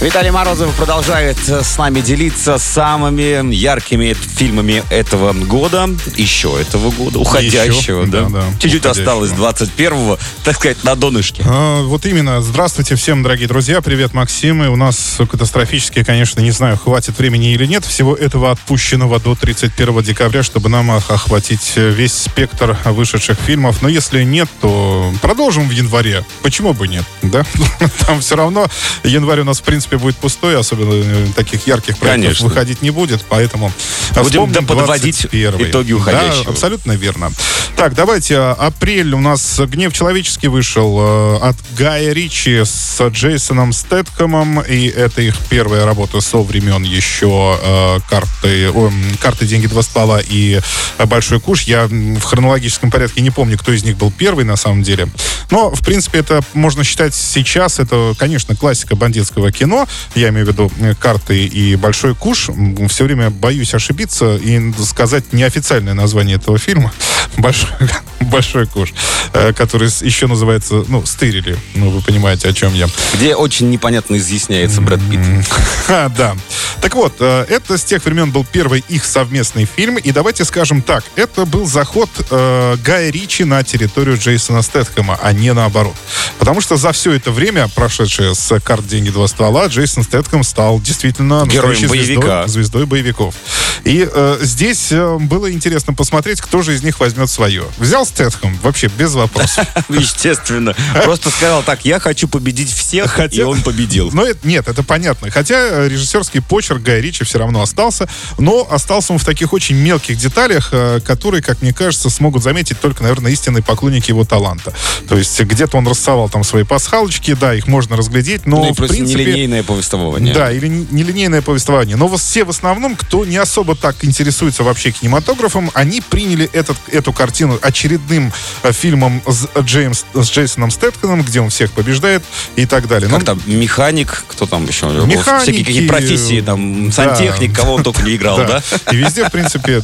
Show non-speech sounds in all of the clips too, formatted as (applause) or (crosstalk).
Виталий Морозов продолжает с нами делиться самыми яркими фильмами этого года, еще этого года, уходящего, Еще, да? да, да, Чуть-чуть осталось 21-го, так сказать, на донышке. А, вот именно. Здравствуйте всем, дорогие друзья. Привет, Максим. И у нас катастрофически, конечно, не знаю, хватит времени или нет, всего этого отпущенного до 31 декабря, чтобы нам ох- охватить весь спектр вышедших фильмов. Но если нет, то продолжим в январе. Почему бы нет, да? (laughs) Там все равно январь у нас, в принципе, будет пустой, особенно э, таких ярких проектов Конечно. выходить не будет, поэтому Будем вспомним подводить 21-й. итоги уходящего. Да, абсолютно верно. Так, давайте. а, Апрель у нас «Гнев человеческий» вышел э, от Гая Ричи с Джейсоном Стэтхэмом. И это их первая работа со времен еще э, карты, о, карты «Деньги, два ствола» и «Большой куш». Я в хронологическом порядке не помню, кто из них был первый на самом деле. Но, в принципе, это можно считать сейчас. Это, конечно, классика бандитского кино. Я имею в виду э, «Карты» и «Большой куш». Все время боюсь ошибиться и сказать неофициальное название этого фильма. (laughs) Большой, большой куш, э, который еще называется, ну, стырили. Ну, вы понимаете, о чем я. Где очень непонятно изъясняется Брэд Питт. (laughs) А, да. Так вот, э, это с тех времен был первый их совместный фильм. И давайте скажем так, это был заход э, Гая Ричи на территорию Джейсона Стэтхэма, а не наоборот. Потому что за все это время, прошедшее с карт «Деньги, два ствола», Джейсон Стэтхэм стал действительно Героем боевика. Звездой, звездой боевиков. И э, здесь э, было интересно посмотреть, кто же из них возьмет свое. Взял Стэтхэм, вообще без вопросов. (laughs) Естественно. Просто сказал так, я хочу победить всех, Хотя- и он победил. Но это, нет, это понятно. Хотя э, режиссерский почерк Гая Ричи все равно остался, но остался он в таких очень мелких деталях, э, которые, как мне кажется, смогут заметить только, наверное, истинные поклонники его таланта. То есть где-то он рассовал там свои пасхалочки, да, их можно разглядеть, но Ну в принципе... нелинейное повествование. Да, или не- нелинейное повествование. Но все в основном, кто не особо так интересуется вообще кинематографом, они приняли этот, эту картину очередным э, фильмом с, Джеймс, с Джейсоном Стэтконом, где он всех побеждает и так далее. Как Ну, там, механик, кто там еще? Механики, Всякие какие профессии, там, сантехник, да. кого он только не играл, (laughs) да? И везде, в принципе,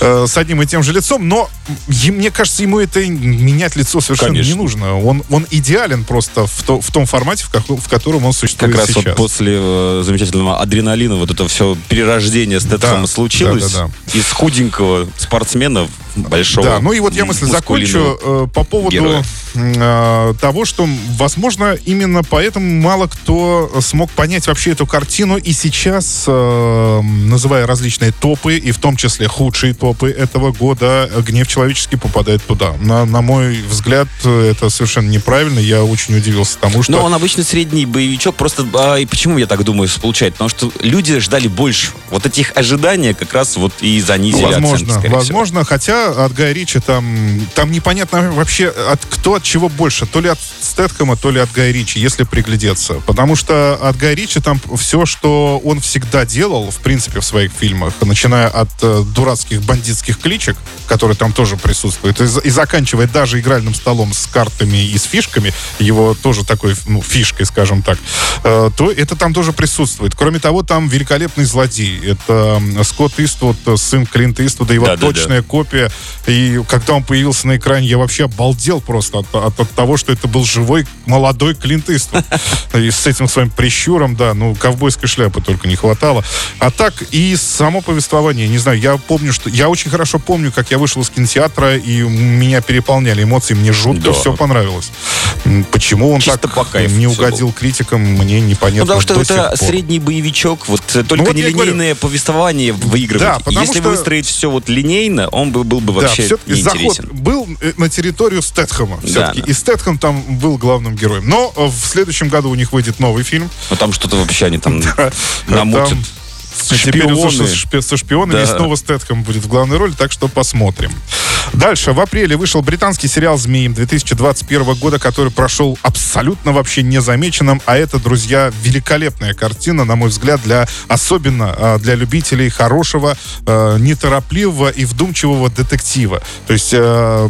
э, с одним и тем же лицом, но мне кажется, ему это менять лицо совершенно Конечно. не нужно. Он, он идеален просто в, то- в том формате, в, как- в котором он Как существует раз сейчас. вот после э, замечательного адреналина вот это все перерождение Стэтхэма Да, случилось. да, да, Из худенького спортсмена большого Да, ну и вот я мысль закончу э, по поводу героя. Э, того, что, возможно, именно поэтому мало кто смог понять вообще эту картину. И сейчас, э, называя различные топы, и в том числе худшие топы этого года, «Гнев человеческий» попадает туда. На, на мой взгляд, это совершенно неправильно. Я очень удивился тому, что... Но он обычно средний боевичок. Просто а, и почему я так думаю получает? Потому что люди ждали больше. Вот этих ожидания как раз вот и занизили оценки, Возможно, всего. возможно, хотя от Гая Ричи там, там непонятно вообще, от кто от чего больше, то ли от Стэтхэма, то ли от Гая Ричи, если приглядеться. Потому что от Гая Ричи там все, что он всегда делал, в принципе, в своих фильмах, начиная от э, дурацких бандитских кличек, которые там тоже присутствуют, и, и заканчивая даже игральным столом с картами и с фишками, его тоже такой, ну, фишкой, скажем так, э, то это там тоже присутствует. Кроме того, там великолепный злодей. Это Скотт Иствуд, сын Клинта Иствуда, его Да-да-да. точная копия. И когда он появился на экране, я вообще обалдел просто от, от- от того, что это был живой молодой Клинт Иствуд. (laughs) И с этим своим прищуром, да, ну, ковбойской шляпы только не хватало. А так и само повествование, не знаю, я помню, что... Я очень хорошо помню, как я вышел из кинотеатра, и меня переполняли эмоции, мне жутко Да. все понравилось. Почему он Чисто так не угодил критикам, мне непонятно Ну, потому что это средний боевичок, вот э, только вот я и нелинейное повествование выигрывает. Да, Если что- выстроить все вот линейно, он бы был бы вообще да, все-таки заход был э, на территорию Стэтхэма. Все-таки. да. И Стэтхэм там был главным героем. Но э, в следующем году у них выйдет новый фильм. Ну там что-то вообще они там (laughs) намутят. Теперь со шпионами Да. и снова Стэтхэм будет в главной роли, так что посмотрим. Дальше. В апреле вышел британский сериал «Змеи» 2021 года, который прошел абсолютно вообще незамеченным. А это, друзья, великолепная картина, на мой взгляд, для особенно а, для любителей хорошего, а, неторопливого и вдумчивого детектива. То есть э,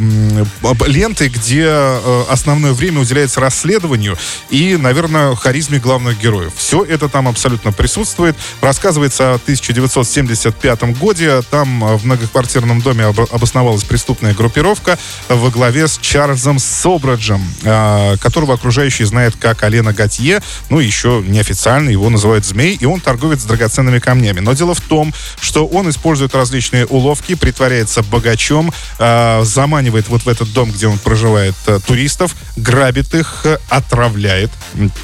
ленты, где э, основное время уделяется расследованию и, наверное, харизме главных героев. Все это там абсолютно присутствует. Рассказывается о 1975 годе. Там э, в многоквартирном доме об- обосновалась преступная преступная группировка во главе с Чарльзом Собраджем, э, которого окружающие знают как Алена Готье, ну, еще неофициально его называют Змей, и он торговец с драгоценными камнями. Но дело в том, что он использует различные уловки, притворяется богачом, э, заманивает вот в этот дом, где он проживает, э, туристов, грабит их, э, отравляет,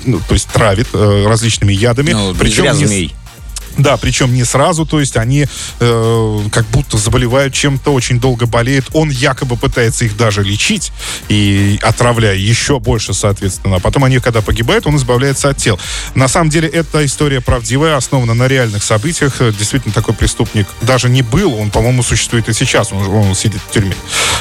ну, то есть травит э, различными ядами. Ну, причем не, змей. Да, причем не сразу, то есть они э, как будто заболевают чем-то, очень долго болеют. Он якобы пытается их даже лечить и отравляя еще больше, соответственно. А потом они, когда погибают, он избавляется от тел. На самом деле, эта история правдивая, основана на реальных событиях. Действительно, такой преступник даже не был, он, по-моему, существует и сейчас, он, он сидит в тюрьме.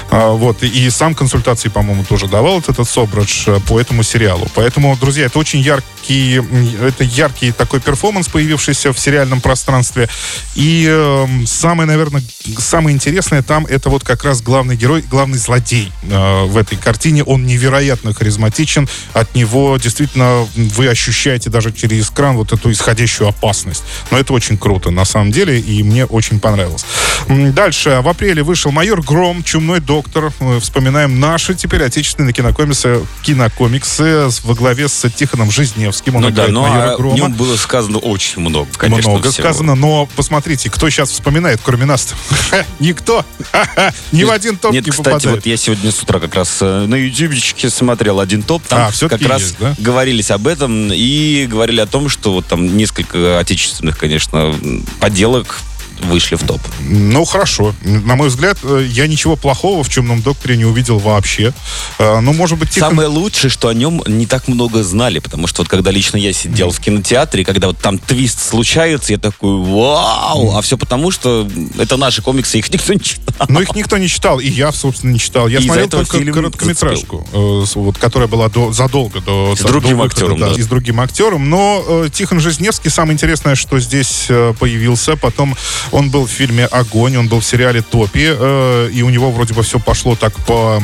А, вот, и, и сам консультации, по-моему, тоже давал этот Собрадж э, по этому сериалу. Поэтому, друзья, это очень яркий, это яркий такой перформанс, появившийся в сериале реальном пространстве. И э, самое, наверное, самое интересное там это вот как раз главный герой, главный злодей э, в этой картине. Он невероятно харизматичен. От него действительно вы ощущаете даже через экран вот эту исходящую опасность. Но это очень круто на самом деле, и мне очень понравилось. Дальше. В апреле вышел «Майор Гром», «Чумной доктор». Мы вспоминаем наши теперь отечественные кинокомиксы, кинокомиксы во главе с Тихоном Жизневским. Он ну да, но о Грома. нем было сказано очень много, конечно много всего. сказано, но посмотрите, кто сейчас вспоминает, кроме нас? (laughs) Никто. (laughs) Ни в один топ Нет, не кстати, попадает. вот я сегодня с утра как раз э, на ютубчике смотрел один топ, там а, как раз есть, да? говорились об этом и говорили о том, что вот там несколько отечественных, конечно, поделок вышли в топ. Ну, хорошо. На мой взгляд, э, я ничего плохого в «Чумном докторе» не увидел вообще. Э, ну, может быть, Тихон... Самое лучшее, что о нем не так много знали, потому что вот когда лично я сидел mm. в кинотеатре, когда вот там твист случается, я такой, вау! Mm. А все потому, что это наши комиксы, их (laughs) никто не читал. Ну, их никто не читал, и я, собственно, не читал. Я и смотрел только короткометражку, э, вот, которая была до, задолго до... С другим до, актером, да, да. И с другим актером, но э, Тихон Жизневский, самое интересное, что здесь э, появился, потом он был в фильме «Огонь», он был в сериале «Топи», э, и у него вроде бы все пошло так по,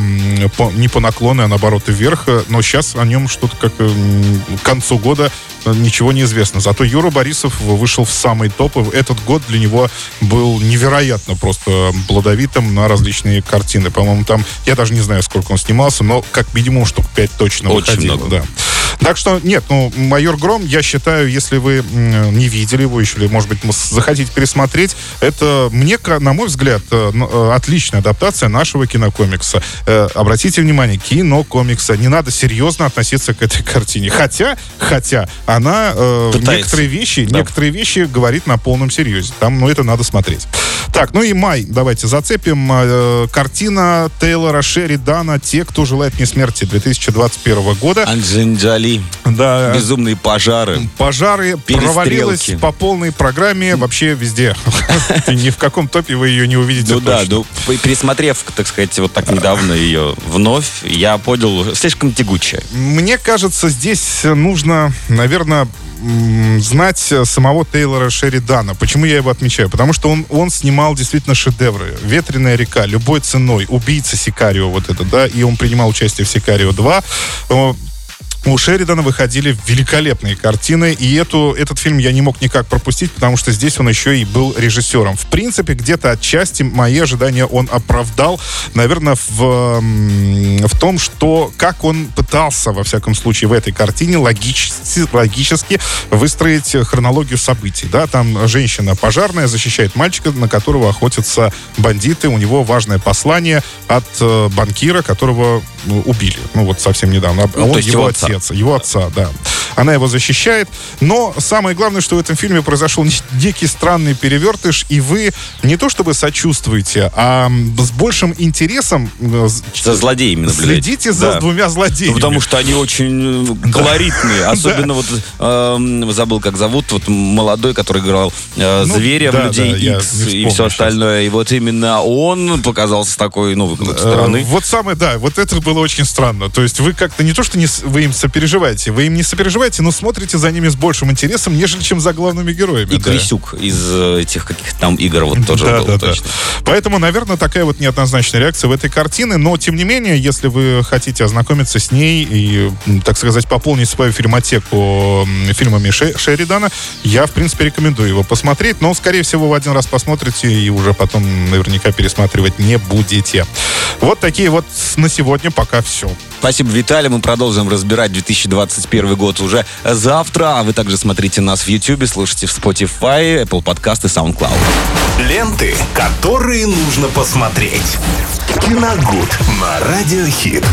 по не по наклону, а наоборот вверх, но сейчас о нем что-то как э, к концу года ничего не известно. Зато Юра Борисов вышел в самый топ, и этот год для него был невероятно просто плодовитым на различные картины. По-моему, там, я даже не знаю, сколько он снимался, но как минимум штук 5 точно Очень выходило. Много. Да. Так что, нет, ну, «Майор Гром», я считаю, если вы не видели его еще, или, может быть, захотите пересмотреть, это, мне, на мой взгляд, э, э, отличная адаптация нашего кинокомикса. Э, обратите внимание, кинокомикса. Не надо серьезно относиться к этой картине. Хотя, хотя, она некоторые вещи, да. некоторые вещи говорит на полном серьезе. Там, ну, это надо смотреть. Так, ну и май, давайте зацепим. Картина Тейлора Шеридана «Те, кто желает мне смерти» 2021 года. Анджелина Джоли. Да. Безумные пожары. Пожары провалилась по полной программе вообще везде. (laughs) Ни в каком топе вы ее не увидите Ну да, ну, пересмотрев, так сказать, вот так недавно ее вновь, я понял, слишком тягучая. Мне кажется, здесь нужно, наверное, знать самого Тейлора Шеридана. Почему я его отмечаю? Потому что он, он снимал действительно шедевры. «Ветреная река», «Любой ценой», «Убийца Сикарио», вот это, да, и он принимал участие в «Сикарио 2» у Шеридана выходили великолепные картины, и эту, этот фильм я не мог никак пропустить, потому что здесь он еще и был режиссером. В принципе, где-то отчасти мои ожидания он оправдал, наверное, в, в том, что как он пытался, во всяком случае, в этой картине логически, логически выстроить хронологию событий. Да? Там женщина пожарная защищает мальчика, на которого охотятся бандиты, у него важное послание от э, банкира, которого ну, убили. Ну, вот совсем недавно. А ну, он его отец. Отец. Его отца, да. Она его защищает. Но самое главное, что в этом фильме произошел некий странный перевертыш, и вы не то чтобы сочувствуете, а с большим интересом э, за злодеями наблюдаете. Следите за да. двумя злодеями. Ну, потому что они очень э, (laughs) колоритные. Особенно вот эм, забыл, как зовут, вот молодой, который играл э, ну, зверя в Людей X и все остальное. И вот именно он показался такой новой стороны. Вот самое, да, вот это было очень странно. То есть вы как-то не то, что не, вы им сопереживаете, вы им не сопереживаете, понимаете, ну, смотрите за ними с большим интересом, нежели чем за главными героями. И да. Крисюк из э, этих каких-то там игр вот тоже да, был, да, точно. Да. Поэтому, наверное, такая вот неоднозначная реакция в этой картине, но, тем не менее, если вы хотите ознакомиться с ней и, так сказать, пополнить свою фильмотеку фильмами Шеридана, я, в принципе, рекомендую его посмотреть, но, скорее всего, в один раз посмотрите и уже потом наверняка пересматривать не будете. Вот такие вот на сегодня пока все. Спасибо, Виталий. Мы продолжим разбирать 2021 год уже завтра. А вы также смотрите нас в YouTube, слушайте в Spotify, Apple Podcast и SoundCloud. Ленты, которые нужно посмотреть. Киногуд на Радиохит.